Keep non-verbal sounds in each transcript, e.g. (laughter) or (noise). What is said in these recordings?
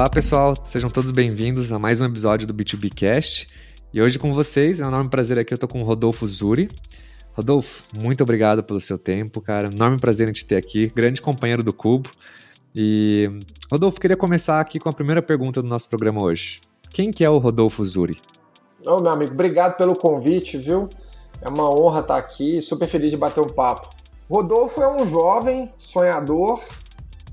Olá, pessoal, sejam todos bem-vindos a mais um episódio do B2B Cast. E hoje com vocês, é um enorme prazer aqui, eu tô com o Rodolfo Zuri. Rodolfo, muito obrigado pelo seu tempo, cara. Enorme prazer em te ter aqui, grande companheiro do Cubo. E, Rodolfo, queria começar aqui com a primeira pergunta do nosso programa hoje. Quem que é o Rodolfo Zuri? Ô, meu amigo, obrigado pelo convite, viu? É uma honra estar aqui, super feliz de bater um papo. Rodolfo é um jovem sonhador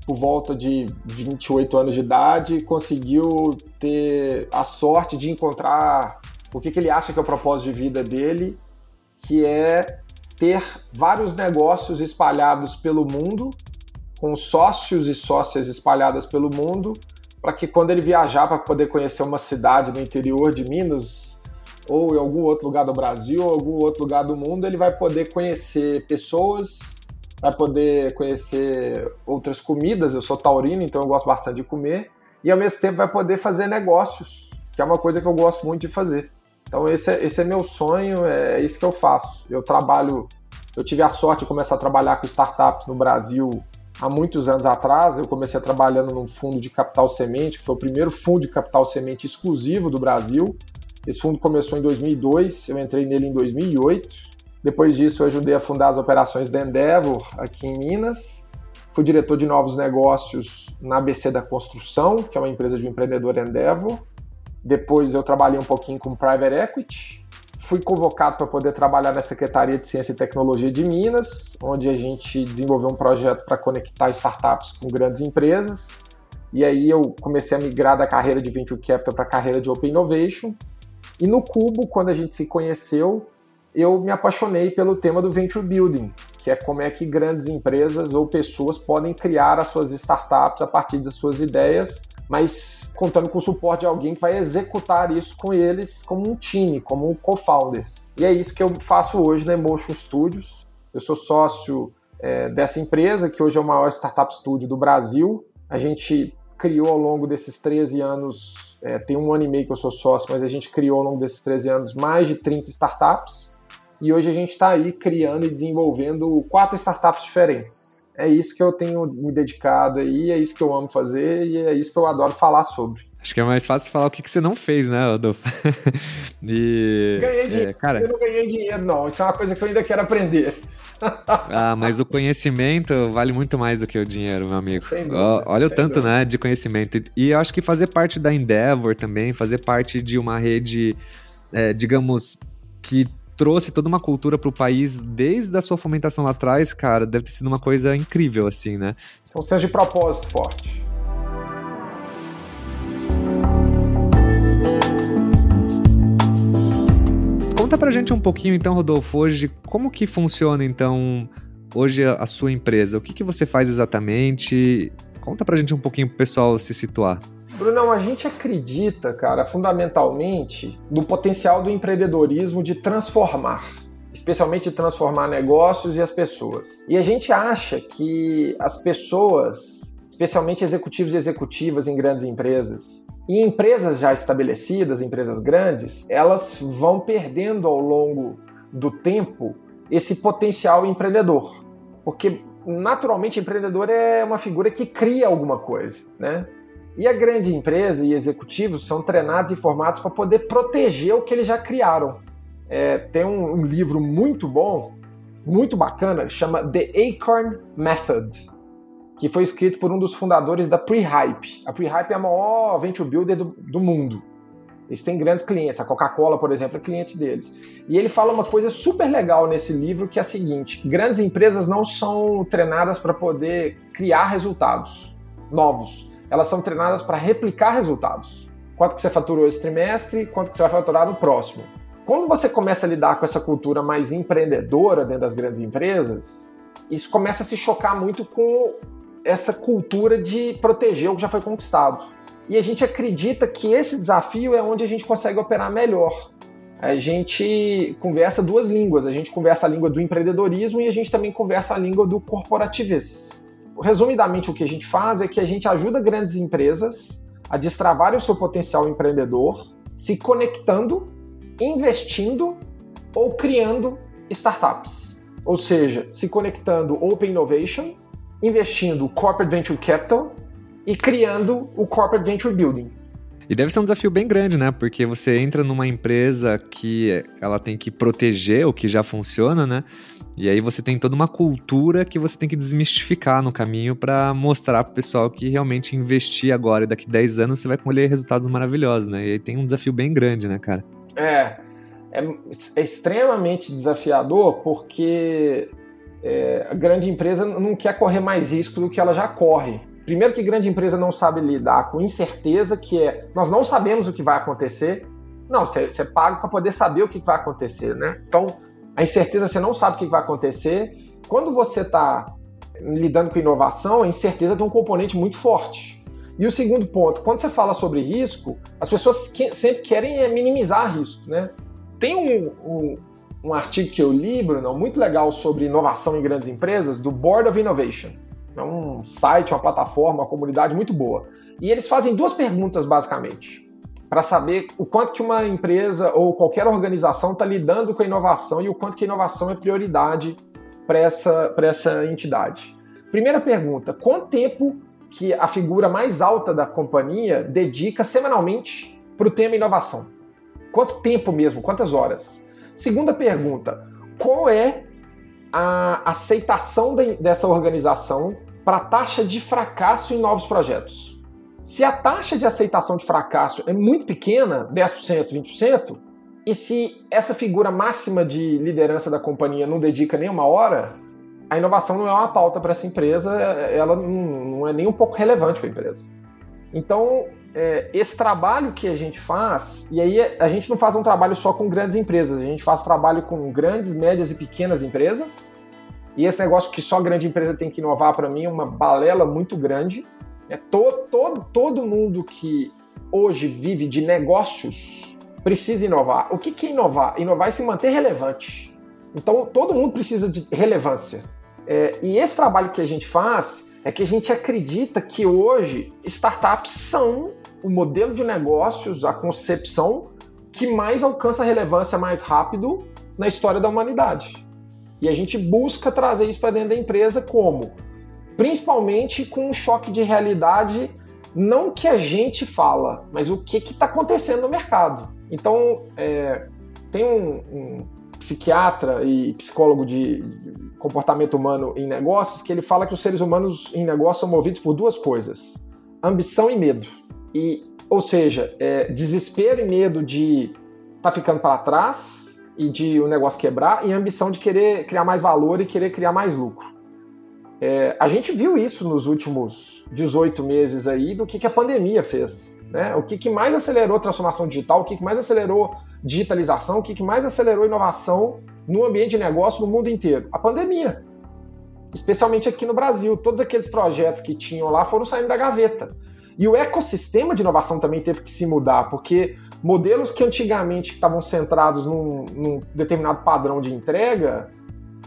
por volta de 28 anos de idade, conseguiu ter a sorte de encontrar o que, que ele acha que é o propósito de vida dele, que é ter vários negócios espalhados pelo mundo, com sócios e sócias espalhadas pelo mundo, para que quando ele viajar para poder conhecer uma cidade no interior de Minas, ou em algum outro lugar do Brasil, ou algum outro lugar do mundo, ele vai poder conhecer pessoas vai poder conhecer outras comidas. Eu sou taurino, então eu gosto bastante de comer. E ao mesmo tempo vai poder fazer negócios, que é uma coisa que eu gosto muito de fazer. Então esse é, esse é meu sonho, é isso que eu faço. Eu trabalho, eu tive a sorte de começar a trabalhar com startups no Brasil há muitos anos atrás. Eu comecei trabalhando num fundo de capital semente, que foi o primeiro fundo de capital semente exclusivo do Brasil. Esse fundo começou em 2002, eu entrei nele em 2008. Depois disso, eu ajudei a fundar as operações da Endeavor aqui em Minas. Fui diretor de novos negócios na ABC da Construção, que é uma empresa de um empreendedor Endeavor. Depois eu trabalhei um pouquinho com Private Equity. Fui convocado para poder trabalhar na Secretaria de Ciência e Tecnologia de Minas, onde a gente desenvolveu um projeto para conectar startups com grandes empresas. E aí eu comecei a migrar da carreira de Venture Capital para a carreira de Open Innovation. E no Cubo, quando a gente se conheceu, eu me apaixonei pelo tema do venture building, que é como é que grandes empresas ou pessoas podem criar as suas startups a partir das suas ideias, mas contando com o suporte de alguém que vai executar isso com eles como um time, como um co-founders. E é isso que eu faço hoje na Emotion Studios. Eu sou sócio é, dessa empresa, que hoje é o maior startup studio do Brasil. A gente criou ao longo desses 13 anos, é, tem um ano e meio que eu sou sócio, mas a gente criou ao longo desses 13 anos mais de 30 startups e hoje a gente está aí criando e desenvolvendo quatro startups diferentes. É isso que eu tenho me dedicado aí, é isso que eu amo fazer e é isso que eu adoro falar sobre. Acho que é mais fácil falar o que, que você não fez, né, Adolfo? (laughs) e, ganhei dinheiro. É, cara... Eu não ganhei dinheiro, não. Isso é uma coisa que eu ainda quero aprender. (laughs) ah, mas o conhecimento vale muito mais do que o dinheiro, meu amigo. Dúvida, Olha o tanto, dúvida. né, de conhecimento. E eu acho que fazer parte da Endeavor também, fazer parte de uma rede, é, digamos, que trouxe toda uma cultura para o país desde a sua fomentação lá atrás, cara, deve ter sido uma coisa incrível, assim, né? Um senso de propósito forte. Conta pra gente um pouquinho, então, Rodolfo, hoje, como que funciona, então, hoje a sua empresa? O que, que você faz exatamente? Conta pra gente um pouquinho pro pessoal se situar. Brunão, a gente acredita, cara, fundamentalmente no potencial do empreendedorismo de transformar especialmente transformar negócios e as pessoas. E a gente acha que as pessoas, especialmente executivos e executivas em grandes empresas, e empresas já estabelecidas, empresas grandes, elas vão perdendo ao longo do tempo esse potencial empreendedor. Porque naturalmente empreendedor é uma figura que cria alguma coisa, né? E a grande empresa e executivos são treinados e formados para poder proteger o que eles já criaram. É, tem um, um, livro muito bom, muito bacana, chama The Acorn Method, que foi escrito por um dos fundadores da Prehype. A Prehype é a maior venture builder do, do mundo. Eles têm grandes clientes, a Coca-Cola, por exemplo, é cliente deles. E ele fala uma coisa super legal nesse livro, que é a seguinte: grandes empresas não são treinadas para poder criar resultados novos elas são treinadas para replicar resultados. Quanto que você faturou esse trimestre, quanto que você vai faturar no próximo. Quando você começa a lidar com essa cultura mais empreendedora dentro das grandes empresas, isso começa a se chocar muito com essa cultura de proteger o que já foi conquistado. E a gente acredita que esse desafio é onde a gente consegue operar melhor. A gente conversa duas línguas, a gente conversa a língua do empreendedorismo e a gente também conversa a língua do corporativismo resumidamente, o que a gente faz é que a gente ajuda grandes empresas a destravar o seu potencial empreendedor, se conectando, investindo ou criando startups. Ou seja, se conectando Open Innovation, investindo Corporate Venture Capital e criando o Corporate Venture Building. E deve ser um desafio bem grande, né? Porque você entra numa empresa que ela tem que proteger o que já funciona, né? E aí você tem toda uma cultura que você tem que desmistificar no caminho para mostrar pro pessoal que realmente investir agora e daqui 10 anos você vai colher resultados maravilhosos, né? E aí tem um desafio bem grande, né, cara? É, é, é extremamente desafiador porque é, a grande empresa não quer correr mais risco do que ela já corre. Primeiro que grande empresa não sabe lidar com incerteza, que é nós não sabemos o que vai acontecer. Não, você, você paga para poder saber o que vai acontecer, né? Então, a incerteza você não sabe o que vai acontecer. Quando você está lidando com inovação, a incerteza tem um componente muito forte. E o segundo ponto, quando você fala sobre risco, as pessoas que, sempre querem é minimizar risco, né? Tem um, um, um artigo que eu li, Bruno, muito legal sobre inovação em grandes empresas, do Board of Innovation. É um site, uma plataforma, uma comunidade muito boa. E eles fazem duas perguntas, basicamente, para saber o quanto que uma empresa ou qualquer organização está lidando com a inovação e o quanto que a inovação é prioridade para essa, essa entidade. Primeira pergunta, quanto tempo que a figura mais alta da companhia dedica semanalmente para o tema inovação? Quanto tempo mesmo? Quantas horas? Segunda pergunta, qual é a aceitação de, dessa organização para a taxa de fracasso em novos projetos. Se a taxa de aceitação de fracasso é muito pequena, 10%, 20%, e se essa figura máxima de liderança da companhia não dedica nem uma hora, a inovação não é uma pauta para essa empresa, ela não é nem um pouco relevante para a empresa. Então, é, esse trabalho que a gente faz, e aí a gente não faz um trabalho só com grandes empresas, a gente faz trabalho com grandes, médias e pequenas empresas, e esse negócio que só grande empresa tem que inovar, para mim, é uma balela muito grande. É todo, todo, todo mundo que hoje vive de negócios precisa inovar. O que, que é inovar? Inovar é se manter relevante. Então, todo mundo precisa de relevância. É, e esse trabalho que a gente faz é que a gente acredita que hoje startups são o modelo de negócios, a concepção que mais alcança relevância mais rápido na história da humanidade. E a gente busca trazer isso para dentro da empresa como? Principalmente com um choque de realidade, não que a gente fala, mas o que está acontecendo no mercado. Então, é, tem um, um, psiquiatra e psicólogo de, comportamento humano em negócios que ele fala que os seres humanos em negócio são movidos por duas coisas: ambição e medo. E, ou seja, é, desespero e medo de estar tá ficando para trás e de o negócio quebrar e a ambição de querer criar mais valor e querer criar mais lucro. É, a gente viu isso nos últimos 18 meses aí do que, que a pandemia fez. Né? O que, que mais acelerou a transformação digital, o que, que mais acelerou digitalização, o que, que mais acelerou inovação no ambiente de negócio no mundo inteiro? A pandemia. Especialmente aqui no Brasil. Todos aqueles projetos que tinham lá foram saindo da gaveta. E o ecossistema de inovação também teve que se mudar, porque modelos que antigamente estavam centrados num, num, determinado padrão de entrega,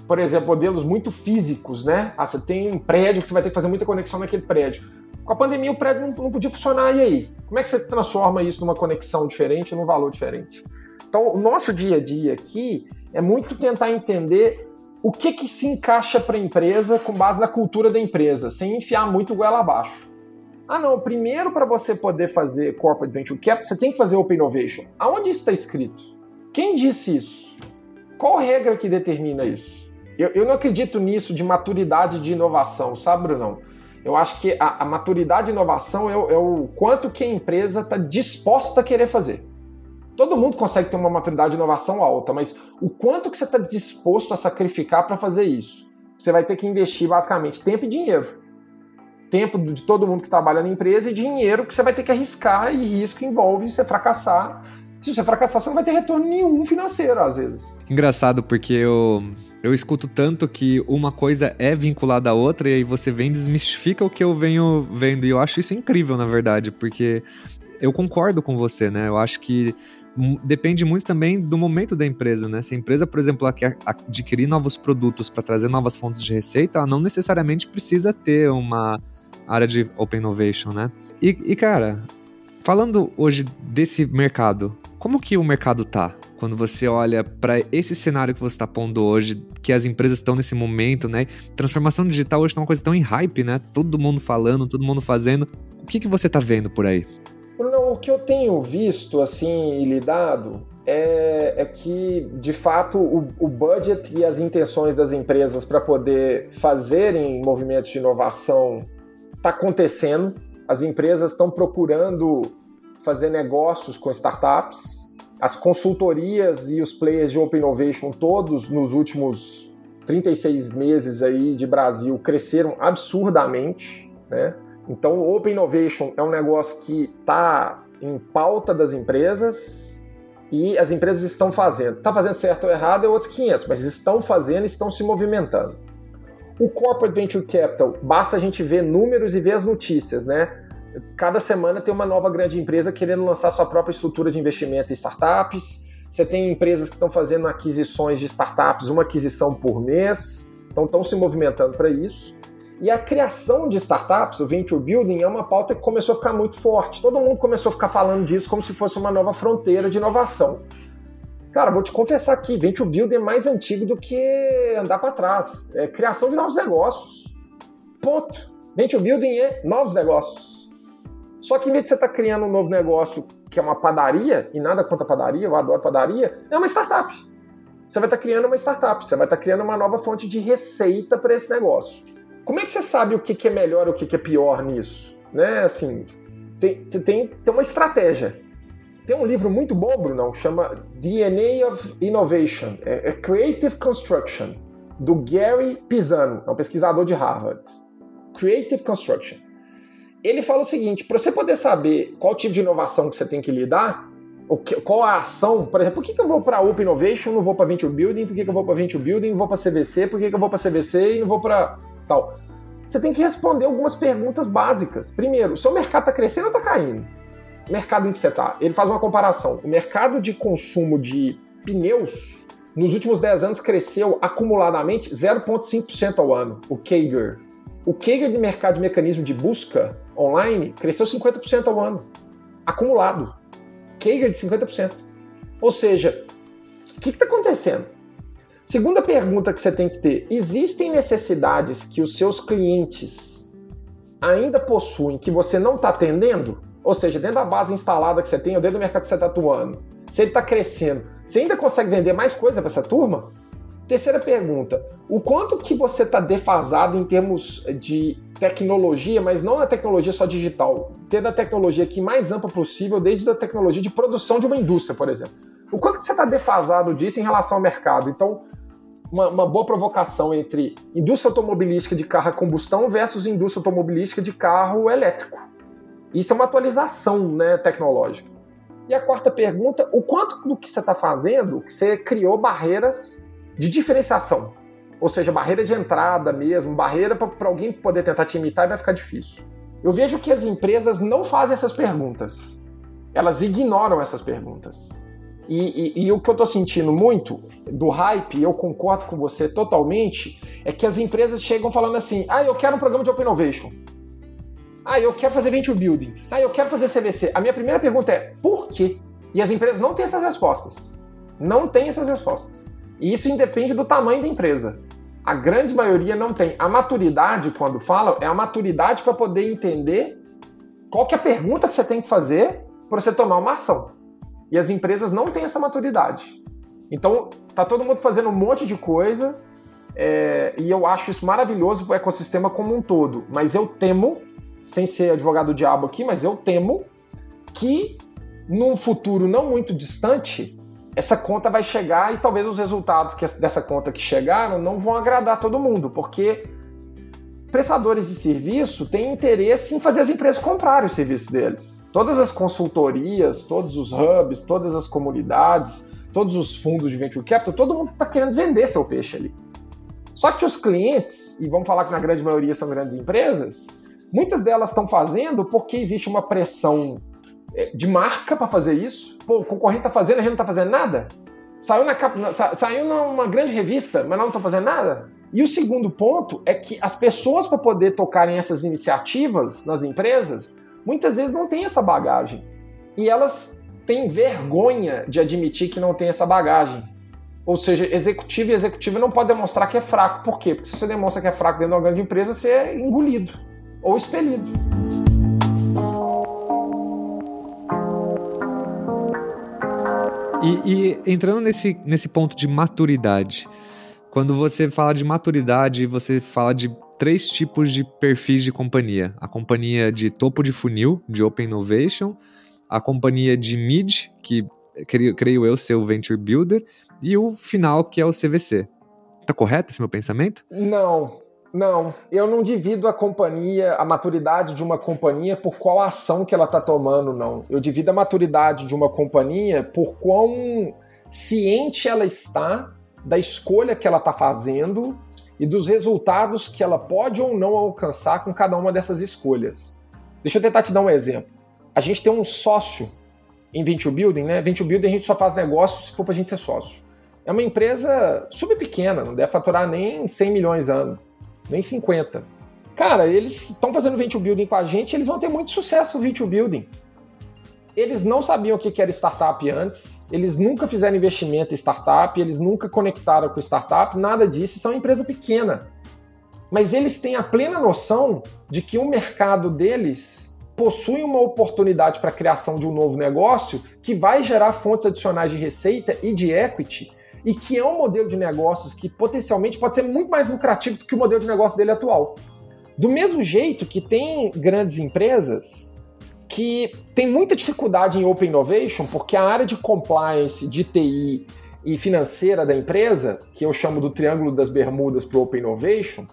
por exemplo, modelos muito físicos, né? Ah, você tem um prédio que você vai ter que fazer muita conexão naquele prédio. Com a pandemia, o prédio não, não podia funcionar, e aí? Como é que você transforma isso numa conexão diferente, num valor diferente? Então, o nosso dia a dia aqui é muito tentar entender o que, que se encaixa para a empresa com base na cultura da empresa, sem enfiar muito goela abaixo. Ah, não, primeiro para você poder fazer Corporate Venture Capital, você tem que fazer Open Innovation. Aonde isso está escrito? Quem disse isso? Qual regra que determina isso? Eu, eu não acredito nisso de maturidade de inovação, sabe, Brunão? Eu acho que a, a maturidade de inovação é, é o quanto que a empresa está disposta a querer fazer. Todo mundo consegue ter uma maturidade de inovação alta, mas o quanto que você está disposto a sacrificar para fazer isso? Você vai ter que investir basicamente tempo e dinheiro tempo de todo mundo que trabalha na empresa e dinheiro que você vai ter que arriscar e risco envolve você fracassar. Se você fracassar, você não vai ter retorno nenhum financeiro, às vezes. Engraçado, porque eu, eu escuto tanto que uma coisa é vinculada à outra e aí você vem desmistifica o que eu venho vendo. E eu acho isso incrível, na verdade, porque eu concordo com você, né? Eu acho que depende muito também do momento da empresa, né? Se a empresa, por exemplo, ela quer adquirir novos produtos para trazer novas fontes de receita, ela não necessariamente precisa ter uma área de Open Innovation, né? E, e cara, falando hoje desse mercado, como que o mercado tá? Quando você olha para esse cenário que você está pondo hoje, que as empresas estão nesse momento, né? Transformação digital hoje é uma coisa tão em hype, né? Todo mundo falando, todo mundo fazendo. O que, que você está vendo por aí? Bruno, o que eu tenho visto assim e lidado é, é que, de fato, o, o, budget e as intenções das empresas para poder fazerem movimentos de inovação está acontecendo. As empresas estão procurando fazer negócios com startups. As consultorias e os players de Open Innovation, todos nos últimos 36 meses aí de Brasil, cresceram absurdamente. Né? Então, Open Innovation é um negócio que está em pauta das empresas, e as empresas estão fazendo. Está fazendo certo ou errado é outros 500, mas estão fazendo e estão se movimentando. O Corporate Venture Capital, basta a gente ver números e ver as notícias, né? Cada semana tem uma nova grande empresa querendo lançar sua própria estrutura de investimento em startups. Você tem empresas que estão fazendo aquisições de startups, uma aquisição por mês, então estão se movimentando para isso. E a criação de startups, o venture building, é uma pauta que começou a ficar muito forte. Todo mundo começou a ficar falando disso como se fosse uma nova fronteira de inovação. Cara, vou te confessar aqui, venture building é mais antigo do que andar para trás. É criação de novos negócios. Ponto. Venture building é novos negócios. Só que em vez de você estar tá criando um novo negócio que é uma padaria, e nada contra padaria, eu adoro padaria, é uma startup. Você vai estar tá criando uma startup, você vai estar tá criando uma nova fonte de receita para esse negócio. Como é que você sabe o que, que é melhor e o que, que é pior nisso? Né? Assim, tem, você tem, tem uma estratégia. Tem um livro muito bom, Bruno, chama DNA of Innovation, é, é Creative Construction, do Gary Pisano, é um pesquisador de Harvard. Creative Construction. Ele fala o seguinte: para você poder saber qual tipo de inovação que você tem que lidar, qual a ação, por exemplo, por que, que eu vou para Open Innovation, não vou para Venture Building, por que, que eu vou para Venture Building, não vou para CVC, por que, que eu vou para CVC e não vou para tal. Você tem que responder algumas perguntas básicas. Primeiro, seu mercado está crescendo ou está caindo? Mercado em que você está. Ele faz uma comparação. O mercado de consumo de pneus nos últimos 10 anos cresceu acumuladamente 0,5% ao ano, o CAGR. O CAGR de mercado de mecanismo de busca online cresceu 50% ao ano, acumulado. CAGR de 50%. Ou seja, o que está acontecendo? Segunda pergunta que você tem que ter: existem necessidades que os seus clientes ainda possuem que você não está atendendo? Ou seja, dentro da base instalada que você tem, ou dentro do mercado que você está atuando, se ele está crescendo, você ainda consegue vender mais coisa para essa turma? Terceira pergunta: o quanto que você está defasado em termos de tecnologia, mas não na tecnologia só digital, ter a tecnologia aqui mais ampla possível, desde a tecnologia de produção de uma indústria, por exemplo. O quanto que você está defasado disso em relação ao mercado? Então, uma, uma, boa provocação entre indústria automobilística de carro a combustão versus indústria automobilística de carro elétrico. Isso é uma atualização né, tecnológica. E a quarta pergunta, o quanto do que você está fazendo, que você criou barreiras de diferenciação? Ou seja, barreira de entrada mesmo, barreira para alguém poder tentar te imitar e vai ficar difícil. Eu vejo que as empresas não fazem essas perguntas. Elas ignoram essas perguntas. E, e, e, o que eu estou sentindo muito do hype, eu concordo com você totalmente, é que as empresas chegam falando assim: ah, eu quero um programa de Open Innovation. Ah, eu quero fazer Venture Building. Ah, eu quero fazer CVC. A minha primeira pergunta é: por quê? E as empresas não têm essas respostas. Não têm essas respostas. E isso independe do tamanho da empresa. A grande maioria não tem. A maturidade, quando fala, é a maturidade para poder entender qual que é a pergunta que você tem que fazer para você tomar uma ação. E as empresas não têm essa maturidade. Então, tá todo mundo fazendo um monte de coisa é, e eu acho isso maravilhoso para o ecossistema como um todo. Mas eu temo, sem ser advogado do diabo aqui, mas eu temo que num futuro não muito distante, essa conta vai chegar e talvez os resultados que, dessa conta que chegaram não vão agradar todo mundo, porque prestadores de serviço têm interesse em fazer as empresas comprarem o serviço deles. Todas as consultorias, todos os hubs, todas as comunidades, todos os fundos de venture capital, todo mundo está querendo vender seu peixe ali. Só que os clientes, e vamos falar que na grande maioria são grandes empresas, muitas delas estão fazendo porque existe uma pressão eh, de marca para fazer isso. Pô, o concorrente está fazendo, a gente não está fazendo nada. Saiu, na, saiu numa grande revista, mas não estão fazendo nada. E o segundo ponto é que as pessoas, para poder tocarem essas iniciativas nas empresas, muitas vezes não têm essa bagagem. E elas têm vergonha de admitir que não tem essa bagagem. Ou seja, executivo e executivo não pode demonstrar que é fraco. Por quê? Porque se você demonstra que é fraco dentro de uma grande empresa, você é engolido ou expelido. E, e, entrando nesse, nesse ponto de maturidade, quando você fala de maturidade, você fala de três tipos de perfis de companhia: a companhia de topo de funil, de Open Innovation, a companhia de mid, que creio, creio eu ser o Venture Builder, e o final, que é o CVC. Tá correto esse meu pensamento? Não, não. Eu não divido a companhia, a maturidade de uma companhia por qual ação que ela está tomando, não. Eu divido a maturidade de uma companhia por quão ciente ela está da escolha que ela está fazendo e dos resultados que ela pode ou não alcançar com cada uma dessas escolhas. Deixa eu tentar te dar um exemplo. A gente tem um sócio em Venture Building, né? Venture Building a gente só faz negócio se for para a gente ser sócio. É uma empresa super pequena, não deve faturar nem 100 milhões ano, nem 50. Cara, eles estão fazendo Venture Building com a gente, eles vão ter muito sucesso no Venture Building. Eles não sabiam o que era startup antes, eles nunca fizeram investimento em startup, eles nunca conectaram com startup, nada disso, são uma empresa pequena. Mas eles têm a plena noção de que o mercado deles possui uma oportunidade para a criação de um novo negócio que vai gerar fontes adicionais de receita e de equity e que é um modelo de negócios que potencialmente pode ser muito mais lucrativo do que o modelo de negócio dele atual. Do mesmo jeito que tem grandes empresas que tem muita dificuldade em Open Innovation, porque a área de compliance, de TI e financeira da empresa, que eu chamo do Triângulo das Bermudas para o Open Innovation,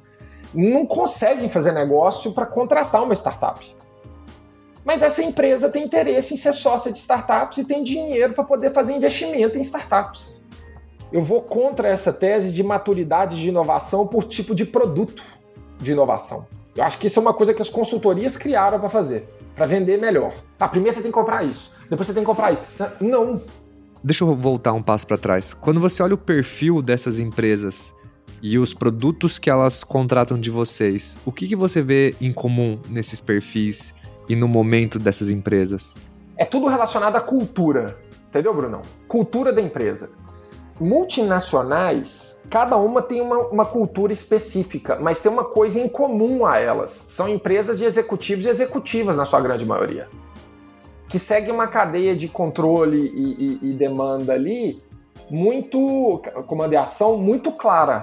não conseguem fazer negócio para contratar uma startup. Mas essa empresa tem interesse em ser sócia de startups e tem dinheiro para poder fazer investimento em startups. Eu vou contra essa tese de maturidade de inovação por tipo de produto de inovação. Eu acho que isso é uma coisa que as consultorias criaram para fazer para vender melhor. Tá, primeiro você tem que comprar isso, depois você tem que comprar isso. Não. Deixa eu voltar um passo para trás. Quando você olha o perfil dessas empresas e os produtos que elas contratam de vocês, o que, que você vê em comum nesses perfis e no momento dessas empresas? É tudo relacionado à cultura, entendeu, Brunão? Cultura da empresa. Multinacionais cada uma tem uma, uma, cultura específica, mas tem uma coisa em comum a elas. São empresas de executivos e executivas, na sua grande maioria, que seguem uma cadeia de controle e, e, e demanda ali muito, comando e ação muito clara.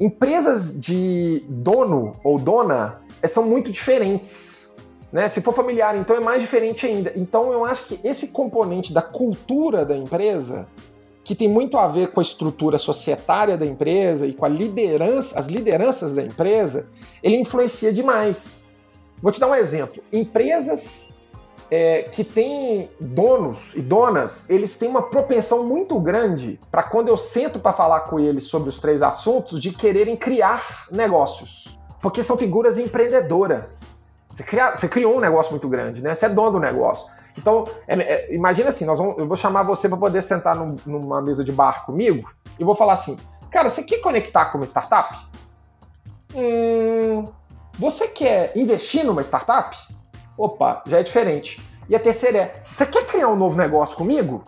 Empresas de dono ou dona eh, são muito diferentes. Né? Se for familiar, então é mais diferente ainda. Então eu acho que esse componente da cultura da empresa que tem muito a ver com a estrutura societária da empresa e com a liderança, as lideranças da empresa, ele influencia demais. Vou te dar um exemplo. Empresas é, que têm donos e donas, eles têm uma propensão muito grande para quando eu sento para falar com eles sobre os três assuntos, de quererem criar negócios. Porque são figuras empreendedoras. Você, cria, você criou um negócio muito grande, né? Você é dono do negócio. Então, é, é, imagina assim, nós vamos, eu vou chamar você para poder sentar num, numa mesa de bar comigo e vou falar assim, cara, você quer conectar com uma startup? Hum, você quer investir numa startup? Opa, já é diferente. E a terceira é, você quer criar um novo negócio comigo?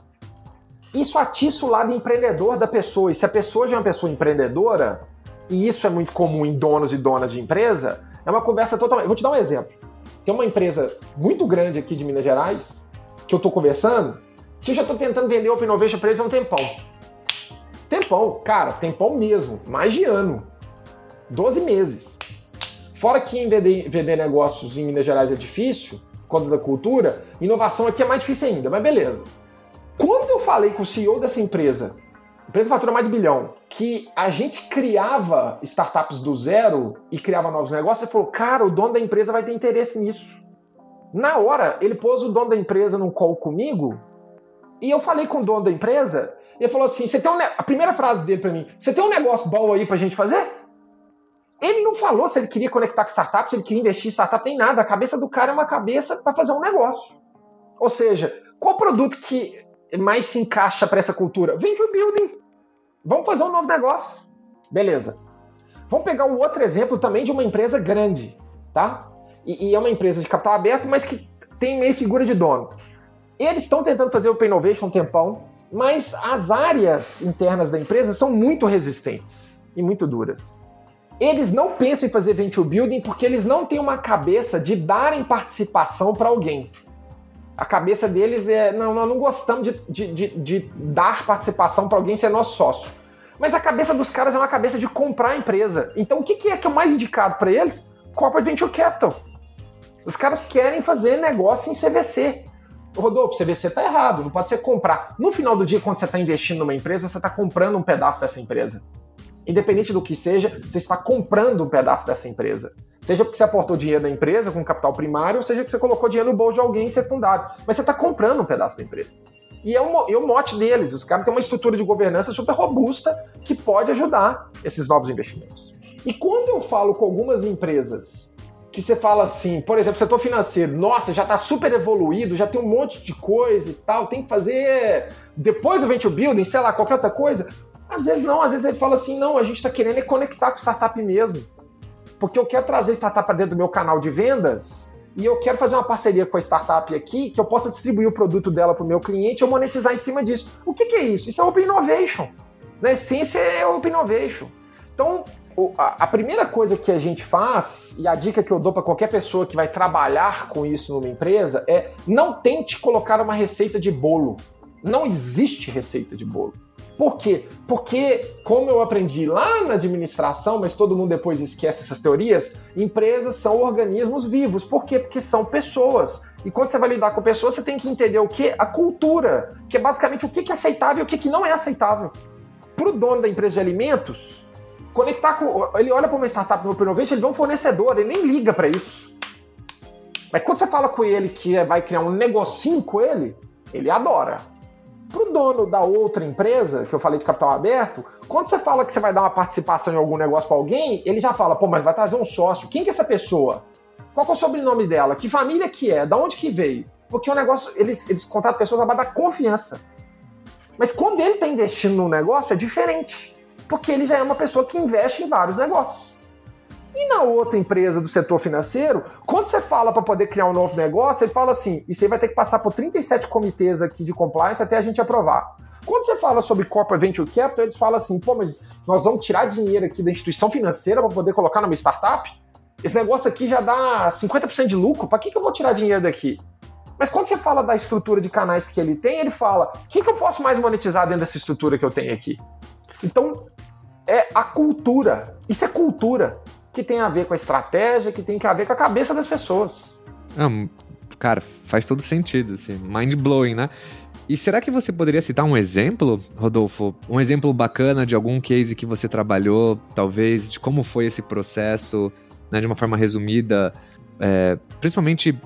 Isso atiça o lado empreendedor da pessoa. E se a pessoa já é uma pessoa empreendedora, e isso é muito comum em donos e donas de empresa, é uma conversa totalmente. Vou te dar um exemplo. Tem uma empresa muito grande aqui de Minas Gerais, que eu estou conversando, que eu já estou tentando vender Open Innovation para eles há um tempão. Tempão, cara, tempão mesmo, mais de ano. 12 meses. Fora que em vender, vender negócios em Minas Gerais é difícil, quando da cultura, inovação aqui é mais difícil ainda, mas beleza. Quando eu falei com o CEO dessa empresa empresa fatura mais de bilhão, que a gente criava startups do zero e criava novos negócios, ele falou, cara, o dono da empresa vai ter interesse nisso. Na hora, ele pôs o dono da empresa num call comigo e eu falei com o dono da empresa e ele falou assim, você tem um a primeira frase dele para mim, você tem um negócio bom aí pra gente fazer? Ele não falou se ele queria conectar com startups, se ele queria investir em startup, nem nada. A cabeça do cara é uma cabeça para fazer um negócio. Ou seja, qual produto que mais se encaixa para essa cultura? Venture building. Vamos fazer um novo negócio. Beleza. Vamos pegar um outro exemplo também de uma empresa grande, tá? E, e é uma empresa de capital aberto, mas que tem meio figura de dono. Eles estão tentando fazer o Innovation um tempão, mas as áreas internas da empresa são muito resistentes e muito duras. Eles não pensam em fazer venture building porque eles não têm uma cabeça de darem participação para alguém. A cabeça deles é: não, nós não gostamos de, de, de, de dar participação para alguém ser nosso sócio. Mas a cabeça dos caras é uma cabeça de comprar a empresa. Então o que, que é que é mais indicado para eles? Corporate Venture Capital. Os caras querem fazer negócio em CVC. Rodolfo, CVC tá errado, não pode ser comprar. No final do dia, quando você está investindo numa empresa, você está comprando um pedaço dessa empresa. Independente do que seja, você está comprando um pedaço dessa empresa. Seja porque você aportou dinheiro na empresa com capital primário, ou seja porque você colocou dinheiro no bolso de alguém secundário. Mas você está comprando um pedaço da empresa. E é o, é mote deles. Os caras têm uma estrutura de governança super robusta que pode ajudar esses novos investimentos. E quando eu falo com algumas empresas que você fala assim, por exemplo, setor financeiro, nossa, já está super evoluído, já tem um monte de coisa e tal, tem que fazer depois do venture building, sei lá, qualquer outra coisa. Às vezes não, às vezes ele fala assim, não, a gente está querendo é conectar com startup mesmo. Porque eu quero trazer startup para dentro do meu canal de vendas e eu quero fazer uma parceria com a startup aqui que eu possa distribuir o produto dela para o meu cliente e eu monetizar em cima disso. O que, que, é isso? Isso é Open Innovation. Na essência é Open Innovation. Então, a primeira coisa que a gente faz, e a dica que eu dou para qualquer pessoa que vai trabalhar com isso numa empresa, é não tente colocar uma receita de bolo. Não existe receita de bolo. Por quê? Porque, como eu aprendi lá na administração, mas todo mundo depois esquece essas teorias, empresas são organismos vivos. Por quê? Porque são pessoas. E quando você vai lidar com pessoas, você tem que entender o que? A cultura, que é basicamente o que é aceitável e o que não é aceitável. Para o dono da empresa de alimentos, conectar com. Ele olha para uma startup no Open ele vê um fornecedor, ele nem liga para isso. Mas quando você fala com ele que vai criar um negocinho com ele, ele adora. Para o dono da outra empresa, que eu falei de capital aberto, quando você fala que você vai dar uma participação em algum negócio para alguém, ele já fala, pô, mas vai trazer um sócio. Quem que é essa pessoa? Qual é o sobrenome dela? Que família que é? Da onde que veio? Porque o negócio, eles, eles contratam pessoas a base da confiança. Mas quando ele está investindo num negócio, é diferente. Porque ele já é uma pessoa que investe em vários negócios. E na outra empresa do setor financeiro, quando você fala para poder criar um novo negócio, ele fala assim: isso aí vai ter que passar por 37 comitês aqui de compliance até a gente aprovar. Quando você fala sobre corporate venture capital, eles falam assim: pô, mas nós vamos tirar dinheiro aqui da instituição financeira para poder colocar numa startup? Esse negócio aqui já dá 50% de lucro, para que, que eu vou tirar dinheiro daqui? Mas quando você fala da estrutura de canais que ele tem, ele fala: o que, que eu posso mais monetizar dentro dessa estrutura que eu tenho aqui? Então, é a cultura. Isso é cultura que tem a ver com a estratégia, que tem a ver com a cabeça das pessoas. Ah, cara, faz todo sentido, assim, mind blowing, né? E será que você poderia citar um exemplo, Rodolfo? Um exemplo bacana de algum case que você trabalhou, talvez, de como foi esse processo, né, de uma forma resumida, é, principalmente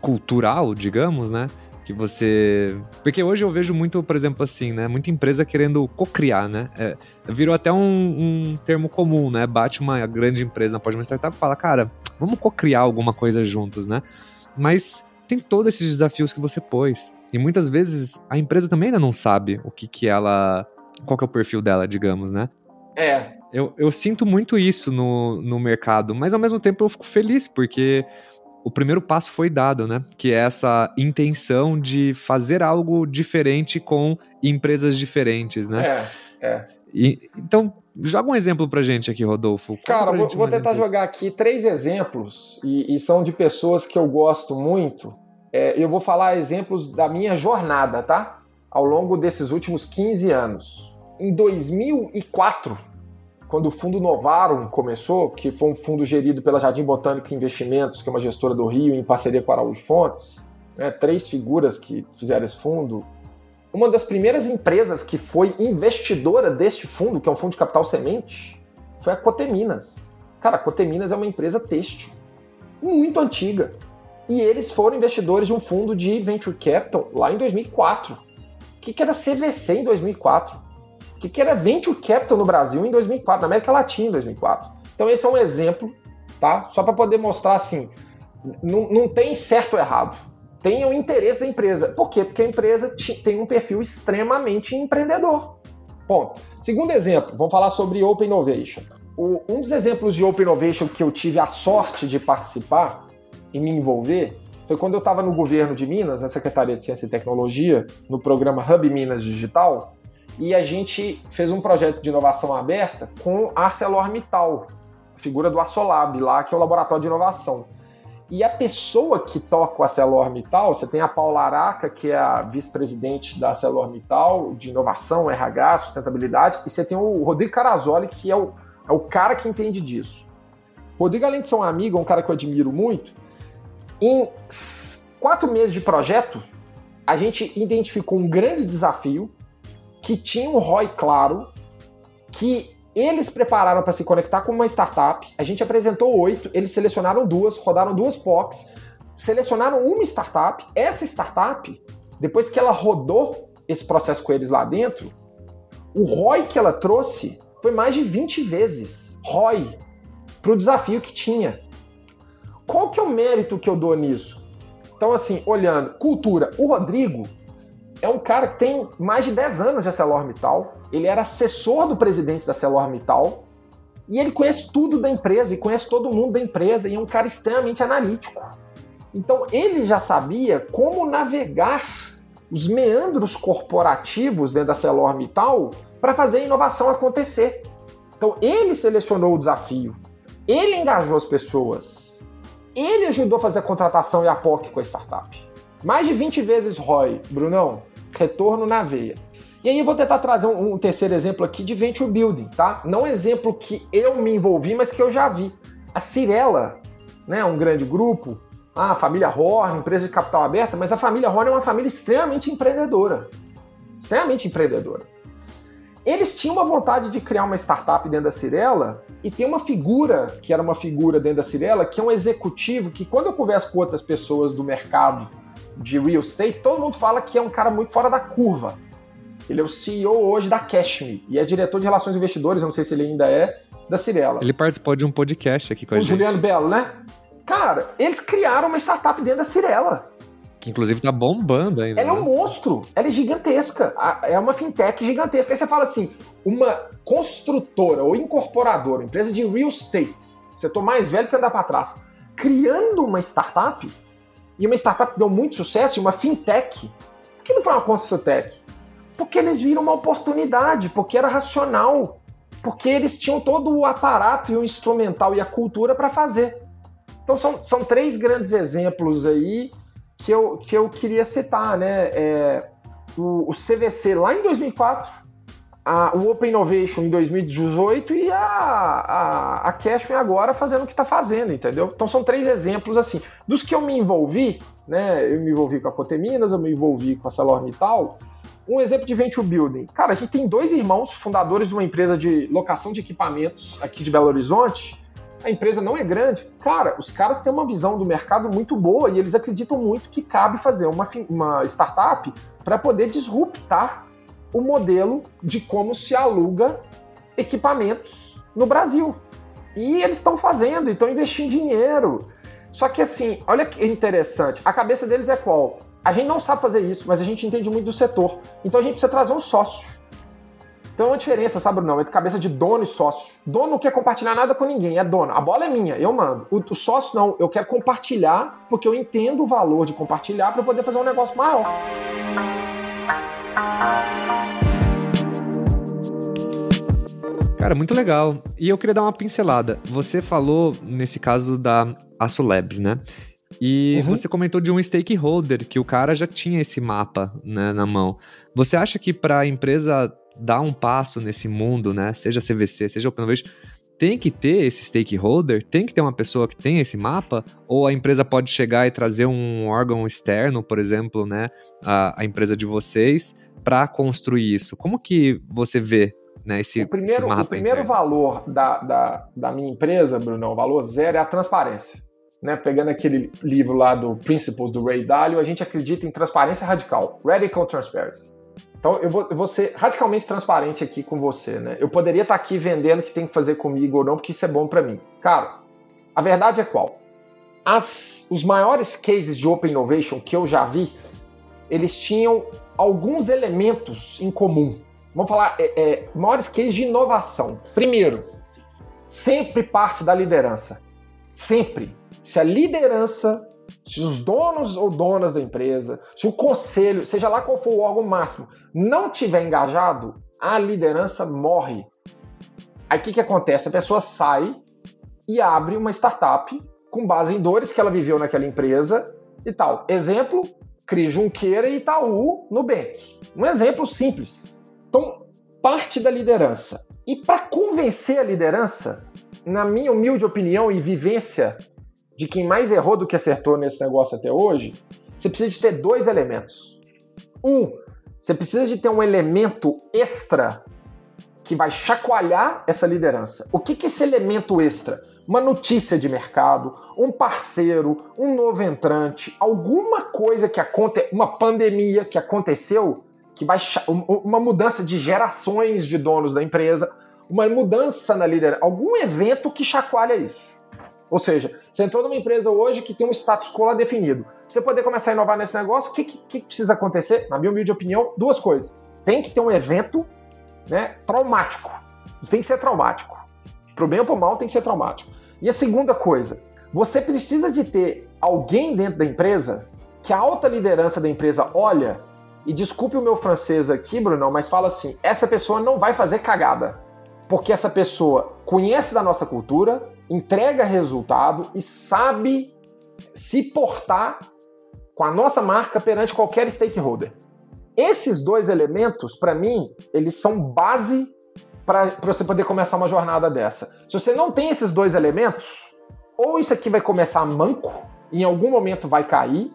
cultural, digamos, né? Que você. Porque hoje eu vejo muito, por exemplo, assim, né? Muita empresa querendo co-criar, né? É, virou até um, um, termo comum, né? Bate uma grande empresa na porta de uma startup e fala, cara, vamos co-criar alguma coisa juntos, né? Mas tem todos esses desafios que você pôs. E muitas vezes a empresa também ainda não sabe o que, que ela. qual que é o perfil dela, digamos, né? É. Eu, eu sinto muito isso no, no mercado, mas ao mesmo tempo eu fico feliz, porque o primeiro passo foi dado, né? Que é essa intenção de fazer algo diferente com empresas diferentes, né? É, é. E, então, joga um exemplo pra gente aqui, Rodolfo. Cara, vou, vou tentar exemplo. jogar aqui três exemplos, e, e, são de pessoas que eu gosto muito. É, eu vou falar exemplos da minha jornada, tá? Ao longo desses últimos 15 anos. Em 2004, quando o fundo Novarum começou, que foi um fundo gerido pela Jardim Botânico Investimentos, que é uma gestora do Rio, em parceria com a Araújo Fontes, né, três figuras que fizeram esse fundo. Uma das primeiras empresas que foi investidora deste fundo, que é um fundo de capital semente, foi a Coteminas. Cara, a Coteminas é uma empresa têxtil, muito antiga. E eles foram investidores de um fundo de venture capital lá em 2004. O que, que era CVC em 2004? Que, que era venture capital no Brasil em 2004, na América Latina em 2004. Então esse é um exemplo, tá? Só para poder mostrar assim, não, não tem certo ou errado. Tem o interesse da empresa. Por quê? Porque a empresa tem um perfil extremamente empreendedor. Ponto. Segundo exemplo, vamos falar sobre Open Innovation. O, um dos exemplos de Open Innovation que eu tive a sorte de participar e me envolver foi quando eu estava no governo de Minas, na Secretaria de Ciência e Tecnologia, no programa Hub Minas Digital, e a gente fez um projeto de inovação aberta com ArcelorMittal, a figura do Assolab lá, que é o laboratório de inovação. E a pessoa que toca o ArcelorMittal, você tem a Paula Araca, que é a vice-presidente da ArcelorMittal, de inovação, RH, sustentabilidade, e você tem o Rodrigo Carazoli, que é o, é o cara que entende disso. Rodrigo, além de ser um amigo, é um cara que eu admiro muito, em quatro meses de projeto, a gente identificou um grande desafio que tinha um ROI claro, que eles prepararam para se conectar com uma startup. A gente apresentou oito, eles selecionaram duas, rodaram duas POCs, selecionaram uma startup. Essa startup, depois que ela rodou esse processo com eles lá dentro, o ROI que ela trouxe foi mais de 20 vezes ROI para o desafio que tinha. Qual que é o mérito que eu dou nisso? Então, assim, olhando, cultura, o Rodrigo, é um cara que tem mais de 10 anos de ArcelorMittal. Ele era assessor do presidente da ArcelorMittal. E ele conhece tudo da empresa e conhece todo mundo da empresa. E é um cara extremamente analítico. Então ele já sabia como navegar os meandros corporativos dentro da ArcelorMittal para fazer a inovação acontecer. Então ele selecionou o desafio. Ele engajou as pessoas. Ele ajudou a fazer a contratação e a POC com a startup. Mais de 20 vezes ROI, Brunão, retorno na veia. E aí eu vou tentar trazer um, um, terceiro exemplo aqui de venture building, tá? Não exemplo que eu me envolvi, mas que eu já vi. A Cirela, né, um grande grupo, a família Horn, empresa de capital aberta, mas a família Horn é uma família extremamente empreendedora. Extremamente empreendedora. Eles tinham uma vontade de criar uma startup dentro da Cirela e tem uma figura, que era uma figura dentro da Cirela, que é um executivo que quando eu converso com outras pessoas do mercado de real estate, todo mundo fala que é um cara muito fora da curva. Ele é o CEO hoje da Cashme e é diretor de relações investidores, eu não sei se ele ainda é, da Cirela. Ele participou de um podcast aqui com o a gente. O Juliano Belo, né? Cara, eles criaram uma startup dentro da Cirela. Que inclusive tá bombando ainda. Ela né? é um né? monstro, ela é gigantesca. É uma fintech gigantesca. Aí você fala assim: uma construtora ou incorporadora, empresa de real estate, setor mais velho que andar para trás, criando uma startup, e uma startup que deu muito sucesso, uma fintech. Por que não foi uma construtech? Porque eles viram uma oportunidade, porque era racional, porque eles tinham todo o aparato e o instrumental e a cultura para fazer. Então são, são três grandes exemplos aí que eu, que eu queria citar, né? É, o, o CVC lá em 2004, a, o Open Innovation em 2018 e a, a, a Cashman agora fazendo o que está fazendo, entendeu? Então são três exemplos assim. Dos que eu me envolvi, né? Eu me envolvi com a Coteminas, eu me envolvi com a ArcelorMittal. Um exemplo de venture building. Cara, a gente tem dois irmãos fundadores de uma empresa de locação de equipamentos aqui de Belo Horizonte. A empresa não é grande. Cara, os caras têm uma visão do mercado muito boa e eles acreditam muito que cabe fazer uma, uma startup para poder disruptar o modelo de como se aluga equipamentos no Brasil. E eles estão fazendo, estão investindo dinheiro. Só que assim, olha que interessante, a cabeça deles é qual? A gente não sabe fazer isso, mas a gente entende muito do setor. Então a gente precisa trazer um sócio. Então é uma diferença, sabe, não? Entre cabeça de dono e sócio. Dono não quer compartilhar nada com ninguém, é dono. A bola é minha, eu mando. O, o sócio não, eu quero compartilhar porque eu entendo o valor de compartilhar para poder fazer um negócio maior. Cara, muito legal. E eu queria dar uma pincelada. Você falou, nesse caso, da Aço Labs, né? E uhum. você comentou de um stakeholder, que o cara já tinha esse mapa né, na mão. Você acha que para a empresa dar um passo nesse mundo, né? Seja CVC, seja OpenVation, tem que ter esse stakeholder? Tem que ter uma pessoa que tem esse mapa? Ou a empresa pode chegar e trazer um órgão externo, por exemplo, né? A, a empresa de vocês, para construir isso? Como que você vê né, esse, o primeiro, esse o primeiro valor da, da, da minha empresa, Bruno, o valor zero, é a transparência. Né, pegando aquele livro lá do Principles do Ray Dalio, a gente acredita em transparência radical, radical transparency. Então eu vou, eu vou ser radicalmente transparente aqui com você, né? Eu poderia estar aqui vendendo o que tem que fazer comigo ou não, porque isso é bom para mim. Cara, a verdade é qual? As, os maiores cases de Open Innovation que eu já vi, eles tinham alguns elementos em comum. Vamos falar, é, é, maiores cases de inovação. Primeiro, sempre parte da liderança. Sempre. Se a liderança, se os donos ou donas da empresa, se o conselho, seja lá qual for o órgão máximo, não tiver engajado, a liderança morre. Aí o que, que acontece? A pessoa sai e abre uma startup com base em dores que ela viveu naquela empresa e tal. Exemplo, Cris Junqueira e Itaú no Bank. Um exemplo simples. Então, parte da liderança. E para convencer a liderança, na minha humilde opinião e vivência de quem mais errou do que acertou nesse negócio até hoje, você precisa de ter dois elementos. Um, você precisa de ter um elemento extra que vai chacoalhar essa liderança. O que, que é esse elemento extra? Uma notícia de mercado, um parceiro, um novo entrante, alguma coisa que aconteceu, uma pandemia que aconteceu, que vai uma mudança de gerações de donos da empresa, uma mudança na liderança, algum evento que chacoalha isso. Ou seja, você entrou numa empresa hoje que tem um status quo definido. Você poder começar a inovar nesse negócio, o que, que, que, precisa acontecer? Na minha humilde opinião, duas coisas. Tem que ter um evento né, traumático. Tem que ser traumático. Pro bem ou pro mal, tem que ser traumático. E a segunda coisa, você precisa de ter alguém dentro da empresa que a alta liderança da empresa olha e desculpe o meu francês aqui, Bruno, mas fala assim: essa pessoa não vai fazer cagada. Porque essa pessoa conhece da nossa cultura, entrega resultado e sabe se portar com a nossa marca perante qualquer stakeholder. Esses dois elementos, para mim, eles são base para você poder começar uma jornada dessa. Se você não tem esses dois elementos, ou isso aqui vai começar manco, em algum momento vai cair,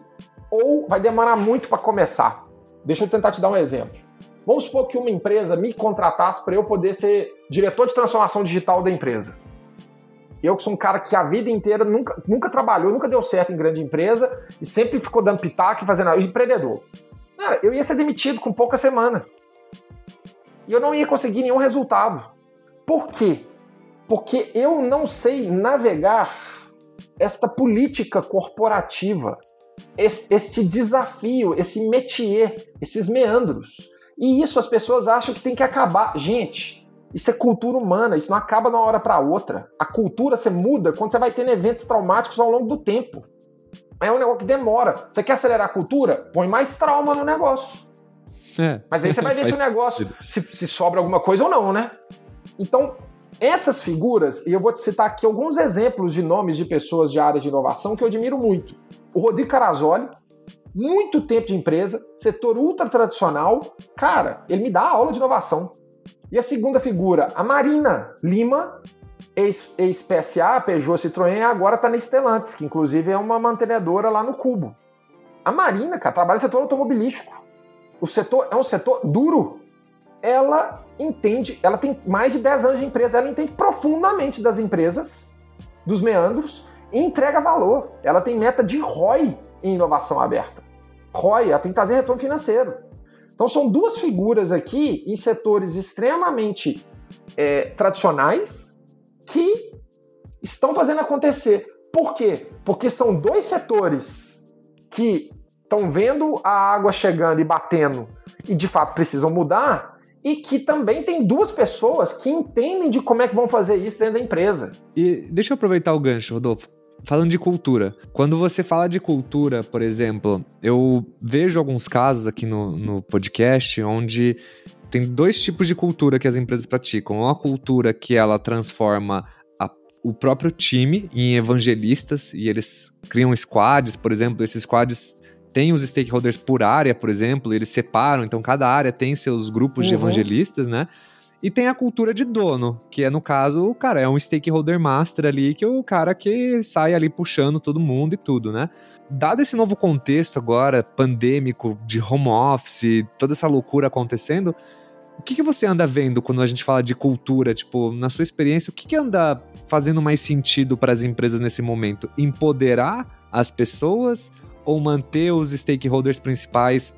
ou vai demorar muito para começar. Deixa eu tentar te dar um exemplo. Vamos supor que uma empresa me contratasse para eu poder ser diretor de transformação digital da empresa. Eu que sou um cara que a vida inteira nunca, nunca trabalhou, nunca deu certo em grande empresa e sempre ficou dando pitaco e fazendo empreendedor. Cara, eu ia ser demitido com poucas semanas. E eu não ia conseguir nenhum resultado. Por quê? Porque eu não sei navegar esta política corporativa, este desafio, esse métier, esses meandros. E isso as pessoas acham que tem que acabar. Gente, isso é cultura humana, isso não acaba de uma hora para outra. A cultura você muda quando você vai tendo eventos traumáticos ao longo do tempo. É um negócio que demora. Você quer acelerar a cultura? Põe mais trauma no negócio. É. Mas aí você vai ver se o (laughs) negócio se, se sobra alguma coisa ou não, né? Então, essas figuras, e eu vou te citar aqui alguns exemplos de nomes de pessoas de área de inovação que eu admiro muito. O Rodrigo Carazoli, muito tempo de empresa, setor ultra tradicional. Cara, ele me dá aula de inovação. E a segunda figura, a Marina Lima, ex-PSA, Peugeot Citroën, agora está na Stellantis, que inclusive é uma mantenedora lá no Cubo. A Marina, cara, trabalha no setor automobilístico. O setor é um setor duro. Ela entende, ela tem mais de 10 anos de empresa, ela entende profundamente das empresas, dos meandros, e entrega valor. Ela tem meta de ROI em inovação aberta. ROI, ela tem que trazer retorno financeiro. Então são duas figuras aqui em setores extremamente é, tradicionais que estão fazendo acontecer. Por quê? Porque são dois setores que estão vendo a água chegando e batendo e de fato precisam mudar e que também tem duas pessoas que entendem de como é que vão fazer isso dentro da empresa. E deixa eu aproveitar o gancho, Rodolfo. Falando de cultura, quando você fala de cultura, por exemplo, eu vejo alguns casos aqui no, no podcast onde tem dois tipos de cultura que as empresas praticam. Uma cultura que ela transforma o próprio time em evangelistas e eles criam squads, por exemplo, esses squads têm os stakeholders por área, por exemplo, eles separam, então cada área tem seus grupos uhum. de evangelistas, né? E tem a cultura de dono, que é, no caso, o cara é um stakeholder master ali, que é o cara que sai ali puxando todo mundo e tudo, né? Dado esse novo contexto agora, pandêmico, de home office, toda essa loucura acontecendo, o que, que você anda vendo quando a gente fala de cultura? Tipo, na sua experiência, o que, que anda fazendo mais sentido para as empresas nesse momento? Empoderar as pessoas ou manter os stakeholders principais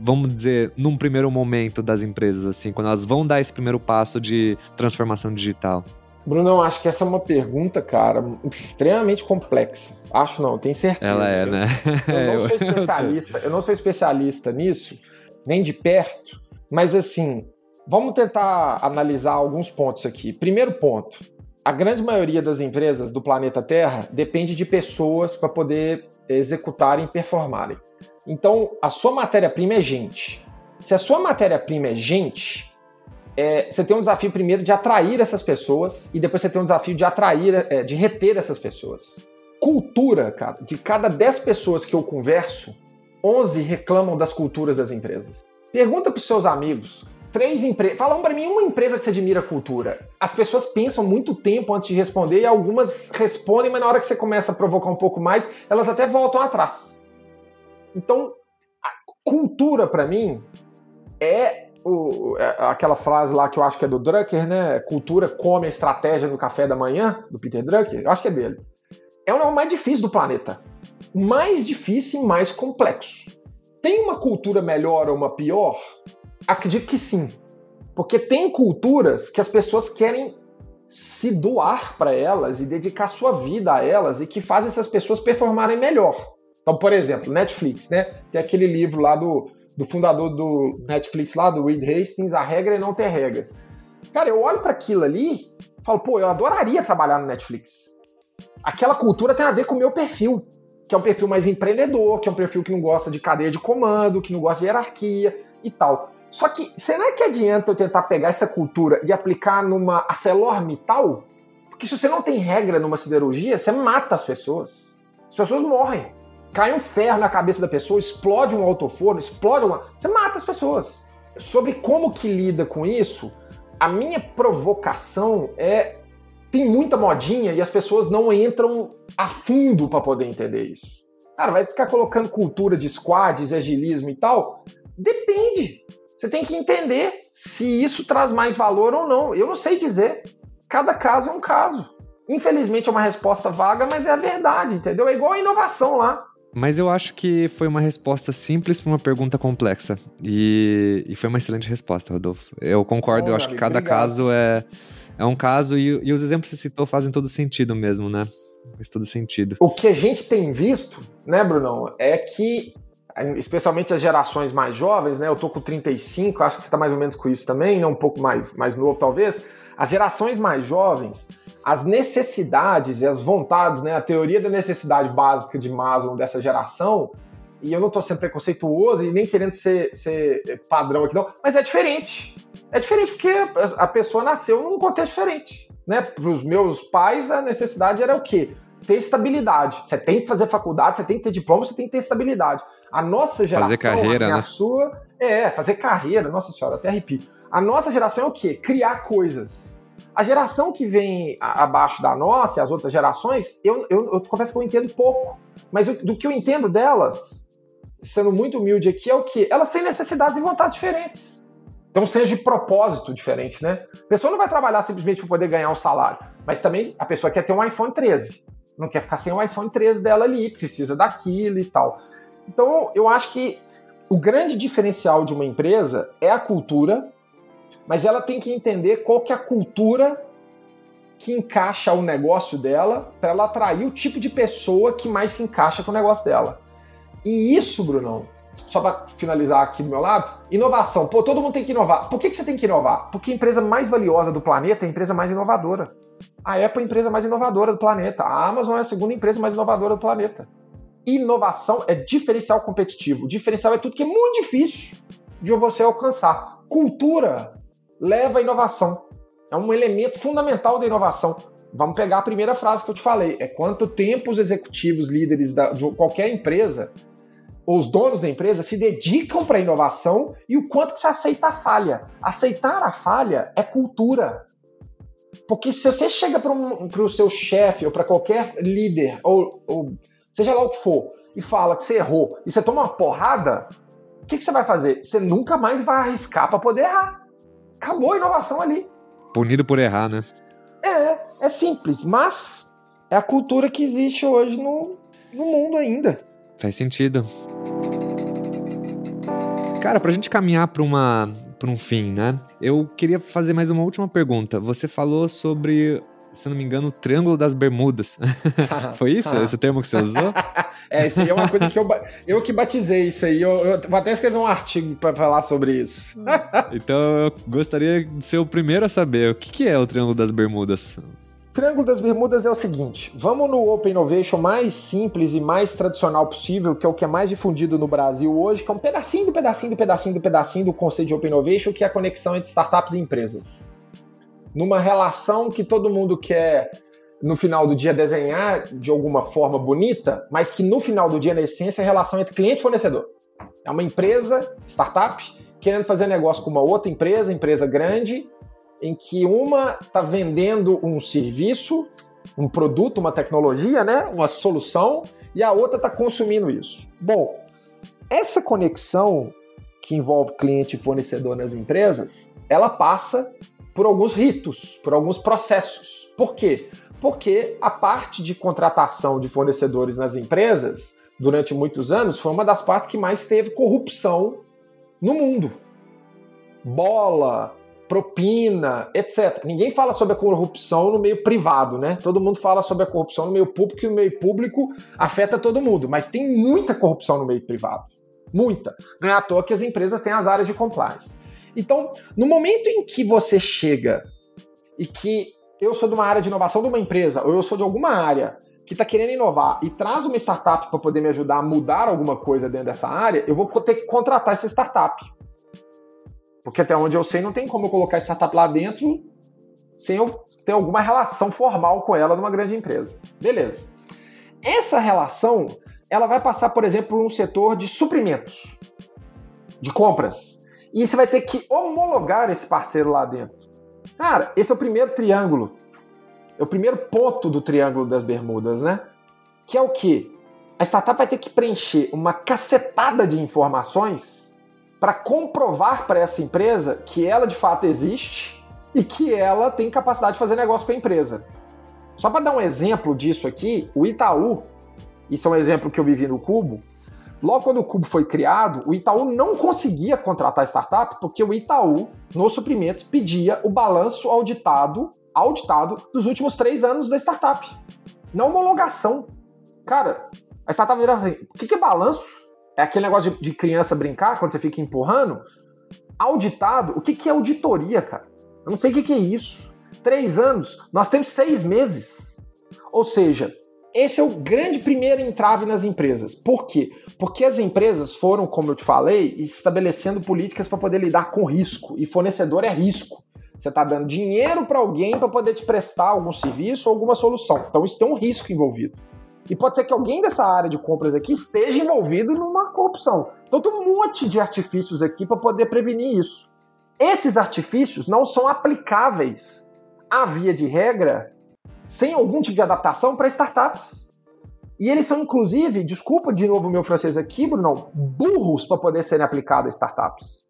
vamos dizer, num primeiro momento das empresas, assim, quando elas vão dar esse primeiro passo de transformação digital? Bruno, acho que essa é uma pergunta, cara, extremamente complexa. Acho não, tenho certeza. Ela é, eu, né? Eu (laughs) não sou (laughs) especialista, eu não sou especialista nisso, nem de perto, mas assim, vamos tentar analisar alguns pontos aqui. Primeiro ponto, a grande maioria das empresas do planeta Terra depende de pessoas para poder executarem performarem. Então, a sua matéria-prima é gente. Se a sua matéria-prima é gente, é, você tem um desafio primeiro de atrair essas pessoas e depois você tem um desafio de atrair, é, de reter essas pessoas. cultura, cara, de cada 10 pessoas que eu converso, 11 reclamam das culturas das empresas. Pergunta para os seus amigos. Três empresas. Fala para mim uma empresa que você admira a cultura. As pessoas pensam muito tempo antes de responder e algumas respondem, mas na hora que você começa a provocar um pouco mais, elas até voltam atrás. Então, cultura para mim é, o, é aquela frase lá que eu acho que é do Drucker, né? Cultura come a estratégia no café da manhã, do Peter Drucker. Eu acho que é dele. É o mais difícil do planeta. Mais difícil e mais complexo. Tem uma cultura melhor ou uma pior? Acredito que sim. Porque tem culturas que as pessoas querem se doar para elas e dedicar sua vida a elas e que fazem essas pessoas performarem melhor. Então, por exemplo, Netflix, né? Tem aquele livro lá do, do fundador do Netflix lá, do Reed Hastings, A Regra é Não Ter Regras. Cara, eu olho para aquilo ali e falo, pô, eu adoraria trabalhar no Netflix. Aquela cultura tem a ver com o meu perfil que é um perfil mais empreendedor, que é um perfil que não gosta de cadeia de comando, que não gosta de hierarquia e tal. Só que será que adianta eu tentar pegar essa cultura e aplicar numa ArcelorMittal? Porque se você não tem regra numa siderurgia, você mata as pessoas. As pessoas morrem. Cai um ferro na cabeça da pessoa, explode um autoforno, explode uma. Você mata as pessoas. Sobre como que lida com isso, a minha provocação é tem muita modinha e as pessoas não entram a fundo para poder entender isso. Cara, vai ficar colocando cultura de squads, agilismo e tal? Depende. Você tem que entender se isso traz mais valor ou não. Eu não sei dizer. Cada caso é um caso. Infelizmente é uma resposta vaga, mas é a verdade, entendeu? É igual a inovação lá. Mas eu acho que foi uma resposta simples para uma pergunta complexa. E, e, foi uma excelente resposta, Rodolfo. Eu concordo, Bom, eu acho amigo, que cada obrigado. caso é é um caso, e, e os exemplos que você citou fazem todo sentido mesmo, né? Faz todo sentido. O que a gente tem visto, né, Brunão, é que, especialmente as gerações mais jovens, né? Eu tô com 35, acho que você tá mais ou menos com isso também, né? Um pouco mais, mais novo, talvez. As gerações mais jovens, as necessidades e as vontades, né? A teoria da necessidade básica de Maslow dessa geração, e eu não tô sendo preconceituoso e nem querendo ser, ser padrão aqui, não, mas é diferente. É diferente porque a pessoa nasceu num contexto diferente. Né? Para os meus pais, a necessidade era o quê? Ter estabilidade. Você tem que fazer faculdade, você tem que ter diploma, você tem que ter estabilidade. A nossa geração, fazer carreira, a, né? sua, é, fazer carreira, nossa senhora, até arrepio. A nossa geração é o quê? Criar coisas. A geração que vem abaixo da nossa, as outras gerações, eu, eu, eu te confesso que eu entendo pouco. Mas do que eu entendo delas, sendo muito humilde aqui, é o que? Elas têm necessidades e vontades diferentes. Então seja de propósito diferente, né? A pessoa não vai trabalhar simplesmente para poder ganhar um salário, mas também a pessoa quer ter um iPhone 13. Não quer ficar sem o iPhone 13 dela ali, precisa daquilo e tal. Então eu acho que o grande diferencial de uma empresa é a cultura, mas ela tem que entender qual que é a cultura que encaixa o negócio dela para ela atrair o tipo de pessoa que mais se encaixa com o negócio dela. E isso, Brunão, só para finalizar aqui do meu lado, inovação. Pô, todo mundo tem que inovar. Por que, que você tem que inovar? Porque a empresa mais valiosa do planeta é a empresa mais inovadora. A Apple é a empresa mais inovadora do planeta. A Amazon é a segunda empresa mais inovadora do planeta. Inovação é diferencial competitivo. O diferencial é tudo que é muito difícil de você alcançar. Cultura leva a inovação. É um elemento fundamental da inovação. Vamos pegar a primeira frase que eu te falei. É quanto tempo os executivos, líderes da, de qualquer empresa os donos da empresa se dedicam para a inovação e o quanto que você aceita a falha. Aceitar a falha é cultura. Porque se você chega para um, o seu chefe ou para qualquer líder, ou, ou, seja lá o que for, e fala que você errou e você toma uma porrada, o que, que você vai fazer? Você nunca mais vai arriscar para poder errar. Acabou a inovação ali. Punido por errar, né? É, é simples, mas é a cultura que existe hoje no, no mundo ainda. Faz sentido. Cara, pra gente caminhar pra, uma, pra um fim, né? Eu queria fazer mais uma última pergunta. Você falou sobre, se não me engano, o Triângulo das Bermudas. (laughs) Foi isso? (laughs) Esse termo que você usou? (laughs) é, isso aí é uma coisa que eu, eu que batizei isso aí. Eu, eu vou até escrever um artigo para falar sobre isso. então eu gostaria de ser o primeiro a saber o que, que é o Triângulo das Bermudas. Triângulo das Bermudas é o seguinte: vamos no Open Innovation mais simples e mais tradicional possível, que é o que é mais difundido no Brasil hoje, que é um pedacinho do pedacinho do pedacinho do pedacinho do conceito de Open Innovation, que é a conexão entre startups e empresas. Numa relação que todo mundo quer no final do dia, desenhar de alguma forma bonita, mas que no final do dia, na essência, é a relação entre cliente e fornecedor. É uma empresa, startup, querendo fazer negócio com uma outra empresa, empresa grande, em que uma está vendendo um serviço, um produto, uma tecnologia, né? uma solução, e a outra está consumindo isso. Bom, essa conexão que envolve cliente e fornecedor nas empresas, ela passa por alguns ritos, por alguns processos. Por quê? Porque a parte de contratação de fornecedores nas empresas, durante muitos anos, foi uma das partes que mais teve corrupção no mundo. Bola, propina, etc. Ninguém fala sobre a corrupção no meio privado, né? Todo mundo fala sobre a corrupção no meio público e o meio público afeta todo mundo, mas tem muita corrupção no meio privado. Muita. Não é à toa que as empresas têm as áreas de compliance. Então, no momento em que você chega e que eu sou de uma área de inovação de uma empresa, ou eu sou de alguma área que está querendo inovar e traz uma startup para poder me ajudar a mudar alguma coisa dentro dessa área, eu vou ter que contratar essa startup. Porque até onde eu sei, não tem como eu colocar startup lá dentro sem eu ter alguma relação formal com ela numa grande empresa. Beleza. Essa relação, ela vai passar, por exemplo, por um setor de suprimentos, de compras. E você vai ter que homologar esse parceiro lá dentro. Cara, esse é o primeiro triângulo. É o primeiro ponto do triângulo das bermudas, né? Que é o quê? A startup vai ter que preencher uma cacetada de informações para comprovar para essa empresa que ela de fato existe e que ela tem capacidade de fazer negócio com a empresa. Só para dar um exemplo disso aqui, o Itaú, isso é um exemplo que eu vivi no Cubo, logo quando o Cubo foi criado, o Itaú não conseguia contratar startup porque o Itaú, nos suprimentos, pedia o balanço auditado, auditado dos últimos três anos da startup. Na homologação. Cara, a startup virava assim, o que é balanço? É aquele negócio de, de criança brincar quando você fica empurrando. Auditado, o que, que é auditoria, cara? Eu não sei o que, que é isso. Três anos, nós temos seis meses. Ou seja, esse é o grande primeiro entrave nas empresas. Por quê? Porque as empresas foram, como eu te falei, estabelecendo políticas para poder lidar com risco. E fornecedor é risco. Você está dando dinheiro para alguém para poder te prestar algum serviço ou alguma solução. Então isso tem um risco envolvido. E pode ser que alguém dessa área de compras aqui esteja envolvido numa corrupção. Então tem um monte de artifícios aqui para poder prevenir isso. Esses artifícios não são aplicáveis à via de regra sem algum tipo de adaptação para startups. E eles são, inclusive, desculpa de novo o meu francês aqui, Bruno, burros para poder serem aplicados a startups.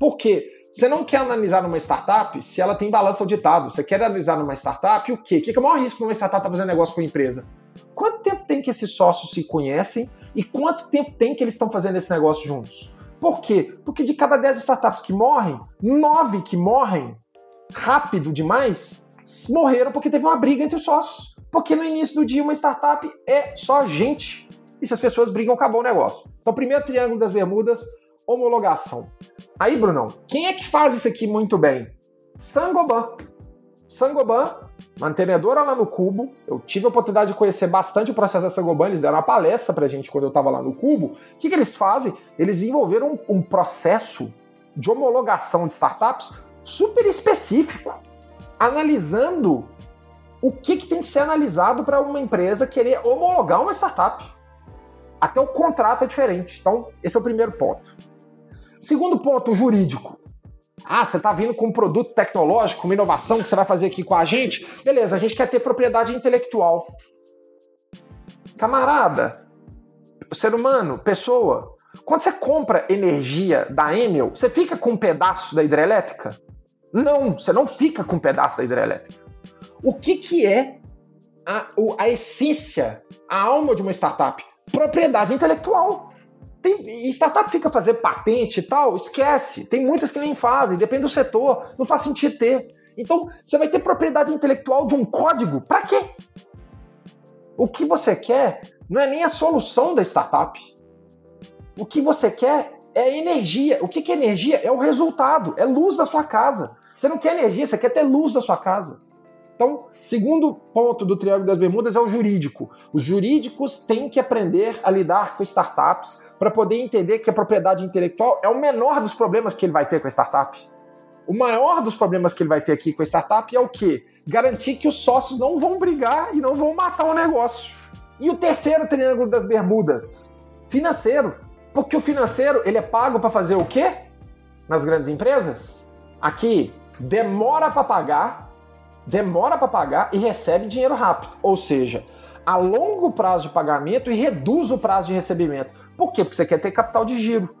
Por quê? Você não quer analisar numa startup se ela tem balanço auditado. Você quer analisar numa startup o quê? O que é o maior risco numa startup estar tá fazendo negócio com a empresa? Quanto tempo tem que esses sócios se conhecem e quanto tempo tem que eles estão fazendo esse negócio juntos? Por quê? Porque de cada 10 startups que morrem, 9 que morrem rápido demais morreram porque teve uma briga entre os sócios. Porque no início do dia uma startup é só gente. E se as pessoas brigam, acabou o negócio. Então, primeiro triângulo das Bermudas, homologação. Aí, Brunão, quem é que faz isso aqui muito bem? Sangoban. Sangoban, mantenedora lá no Cubo. Eu tive a oportunidade de conhecer bastante o processo da Sangoban. Eles deram uma palestra pra gente quando eu estava lá no Cubo. O que, que eles fazem? Eles desenvolveram um, um processo de homologação de startups super específico, analisando o que, que tem que ser analisado para uma empresa querer homologar uma startup. Até o contrato é diferente. Então, esse é o primeiro ponto. Segundo ponto, jurídico. Ah, você está vindo com um produto tecnológico, uma inovação que você vai fazer aqui com a gente? Beleza, a gente quer ter propriedade intelectual. Camarada, ser humano, pessoa, quando você compra energia da Enel, você fica com um pedaço da hidrelétrica? Não, você não fica com um pedaço da hidrelétrica. O que, que é a, a essência, a alma de uma startup? Propriedade intelectual. Tem, startup fica fazer patente e tal, esquece. Tem muitas que nem fazem, depende do setor, não faz sentido ter. Então, você vai ter propriedade intelectual de um código, para quê? O que você quer não é nem a solução da startup. O que você quer é energia. O que é energia? É o resultado, é luz da sua casa. Você não quer energia, você quer ter luz da sua casa. Então, segundo ponto do Triângulo das Bermudas é o jurídico. Os jurídicos têm que aprender a lidar com startups para poder entender que a propriedade intelectual é o menor dos problemas que ele vai ter com a startup. O maior dos problemas que ele vai ter aqui com a startup é o quê? Garantir que os sócios não vão brigar e não vão matar o negócio. E o terceiro triângulo das bermudas? Financeiro. Porque o financeiro, ele é pago para fazer o quê? Nas grandes empresas? Aqui, demora para pagar, demora para pagar e recebe dinheiro rápido. Ou seja, a longo prazo de pagamento e reduz o prazo de recebimento. Por quê? Porque você quer ter capital de giro.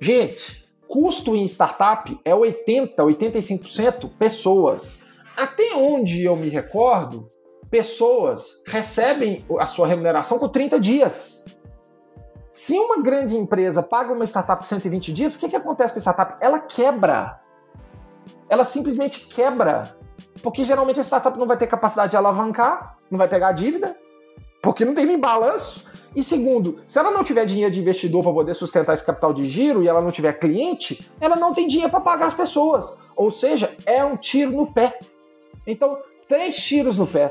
Gente, custo em startup é 80, 85% pessoas. Até onde eu me recordo, pessoas recebem a sua remuneração com 30 dias. Se uma grande empresa paga uma startup por 120 dias, o que, que acontece com a startup? Ela quebra. Ela simplesmente quebra. Porque geralmente a startup não vai ter capacidade de alavancar, não vai pegar dívida, porque não tem nem balanço. E segundo, se ela não tiver dinheiro de investidor para poder sustentar esse capital de giro e ela não tiver cliente, ela não tem dinheiro para pagar as pessoas. Ou seja, é um tiro no pé. Então, três tiros no pé.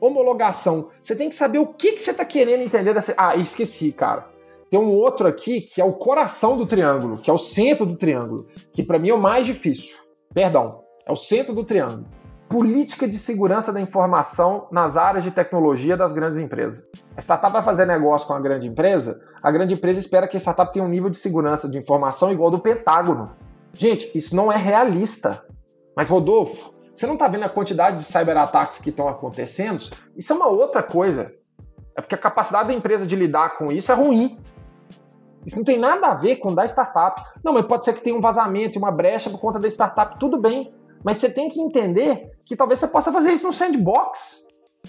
Homologação. Você tem que saber o que, que você está querendo entender dessa. Ah, esqueci, cara. Tem um outro aqui que é o coração do triângulo, que é o centro do triângulo, que para mim é o mais difícil. Perdão, é o centro do triângulo política de segurança da informação nas áreas de tecnologia das grandes empresas. A startup vai fazer negócio com a grande empresa, a grande empresa espera que a startup tenha um nível de segurança de informação igual ao do Pentágono. Gente, isso não é realista. Mas, Rodolfo, você não está vendo a quantidade de cyberataques que estão acontecendo? Isso é uma outra coisa. É porque a capacidade da empresa de lidar com isso é ruim. Isso não tem nada a ver com da startup. Não, mas pode ser que tenha um vazamento, uma brecha por conta da startup. Tudo bem. Mas você tem que entender que talvez você possa fazer isso no sandbox,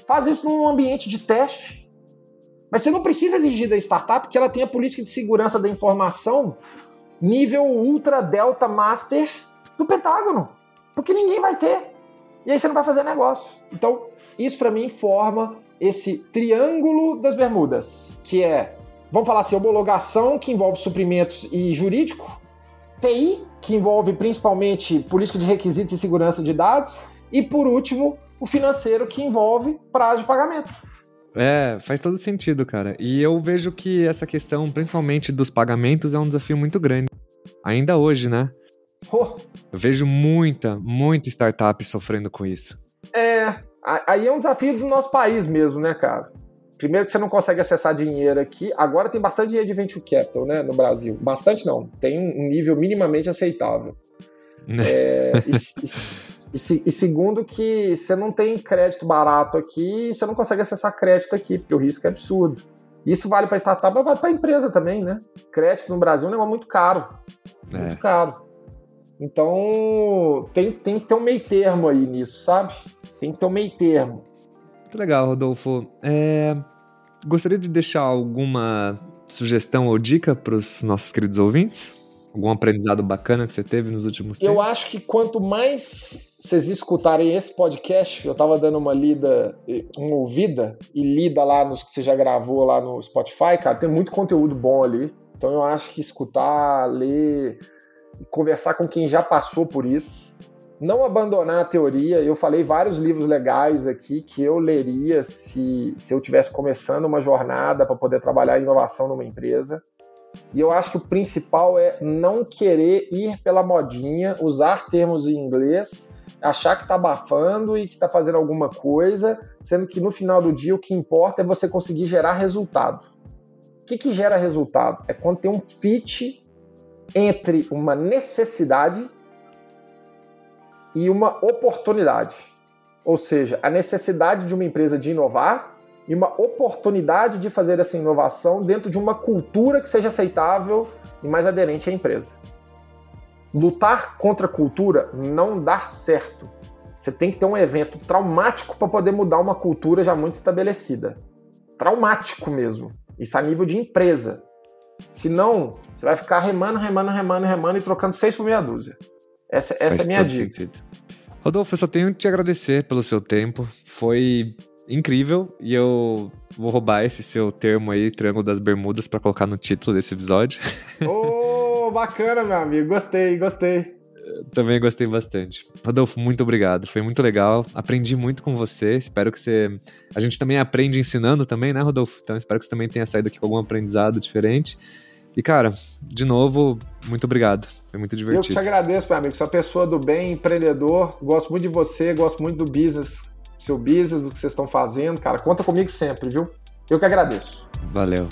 faz isso num ambiente de teste. Mas você não precisa exigir da startup que ela tenha política de segurança da informação nível ultra delta master do Pentágono, porque ninguém vai ter. E aí você não vai fazer negócio. Então, isso para mim forma esse triângulo das bermudas, que é, vamos falar assim, homologação que envolve suprimentos e jurídico, TI, que envolve principalmente política de requisitos e segurança de dados, e por último, o financeiro, que envolve prazo de pagamento. É, faz todo sentido, cara. E eu vejo que essa questão, principalmente dos pagamentos, é um desafio muito grande. Ainda hoje, né? Oh. Eu vejo muita, muita startup sofrendo com isso. É, aí é um desafio do nosso país mesmo, né, cara? Primeiro que você não consegue acessar dinheiro aqui. Agora tem bastante dinheiro de venture capital, né, no Brasil. Bastante não. Tem um nível minimamente aceitável. é, e, e, e, segundo que você não tem crédito barato aqui, você não consegue acessar crédito aqui, porque o risco é absurdo. Isso vale para startup, mas vale para empresa também, né? Crédito no Brasil é um negócio muito caro. É. Muito caro. Então, tem, tem que ter um meio termo aí nisso, sabe? Tem que ter um meio termo. Muito legal, Rodolfo. É... Gostaria de deixar alguma sugestão ou dica para os nossos queridos ouvintes? Algum aprendizado bacana que você teve nos últimos tempos? Eu acho que quanto mais vocês escutarem esse podcast, eu estava dando uma lida, uma ouvida e lida lá nos que você já gravou lá no Spotify, cara, tem muito conteúdo bom ali. Então eu acho que escutar, ler, conversar com quem já passou por isso, não abandonar a teoria. Eu falei vários livros legais aqui que eu leria se, se eu tivesse começando uma jornada para poder trabalhar inovação numa empresa. E eu acho que o principal é não querer ir pela modinha, usar termos em inglês, achar que está abafando e que está fazendo alguma coisa, sendo que no final do dia o que importa é você conseguir gerar resultado. O que, que gera resultado? É quando tem um fit entre uma necessidade e uma oportunidade. Ou seja, a necessidade de uma empresa de inovar e uma oportunidade de fazer essa inovação dentro de uma cultura que seja aceitável e mais aderente à empresa. Lutar contra a cultura não dá certo. Você tem que ter um evento traumático para poder mudar uma cultura já muito estabelecida. Traumático mesmo. Isso a nível de empresa. Senão, você vai ficar remando, remando, remando, remando e trocando seis por meia dúzia. Essa, essa é a minha dica. Sentido. Rodolfo, eu só tenho que te agradecer pelo seu tempo. Foi incrível e eu vou roubar esse seu termo aí, Triângulo das Bermudas, para colocar no título desse episódio. Ô, oh, (laughs) bacana, meu amigo. Gostei, gostei. Também gostei bastante. Rodolfo, muito obrigado. Foi muito legal. Aprendi muito com você. Espero que você. A gente também aprende ensinando também, né, Rodolfo? Então espero que você também tenha saído aqui com algum aprendizado diferente. E, cara, de novo, muito obrigado. Foi muito divertido. Eu que te agradeço, meu amigo. É uma pessoa do bem, empreendedor. Gosto muito de você, gosto muito do business, seu business, do que vocês estão fazendo. Cara, conta comigo sempre, viu? Eu que agradeço. Valeu.